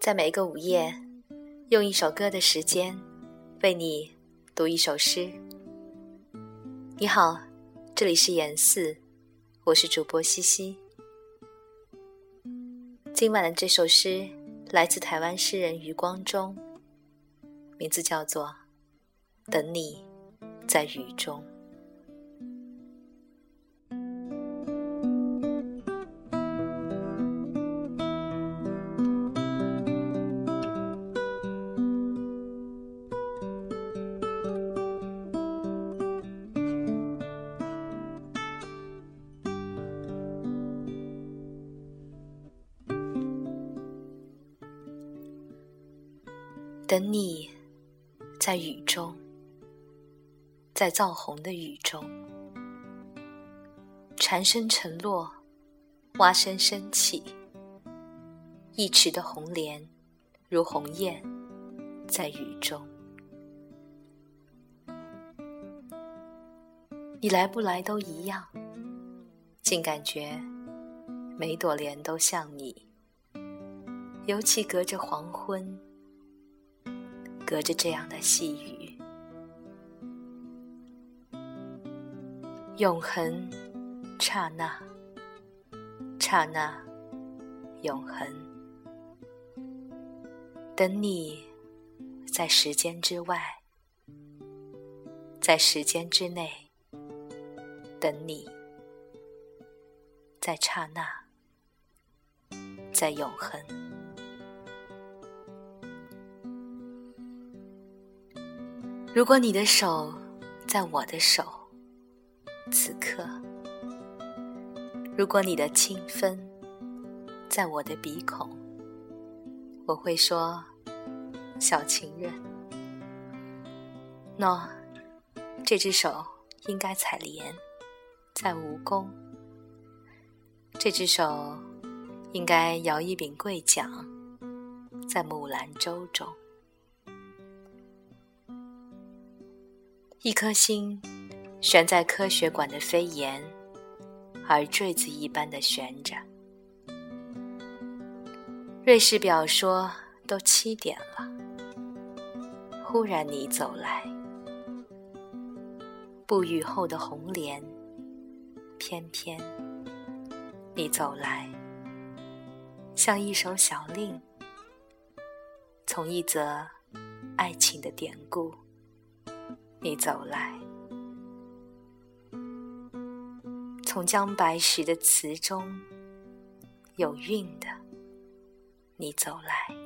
在每个午夜，用一首歌的时间，为你读一首诗。你好，这里是言四，我是主播西西。今晚的这首诗来自台湾诗人余光中，名字叫做《等你在雨中》。等你，在雨中，在燥红的雨中，蝉声沉落，蛙声升起，一池的红莲如鸿雁，在雨中。你来不来都一样，竟感觉每朵莲都像你，尤其隔着黄昏。隔着这样的细雨，永恒，刹那，刹那，永恒。等你，在时间之外，在时间之内，等你，在刹那，在永恒。如果你的手在我的手，此刻；如果你的清风在我的鼻孔，我会说：“小情人，喏，这只手应该采莲，在蜈蚣；这只手应该摇一柄桂桨，在木兰舟中。”一颗心悬在科学馆的飞檐，而坠子一般的悬着。瑞士表说都七点了，忽然你走来，不雨后的红莲，翩翩你走来，像一首小令，从一则爱情的典故。你走来，从姜白石的词中有韵的，你走来。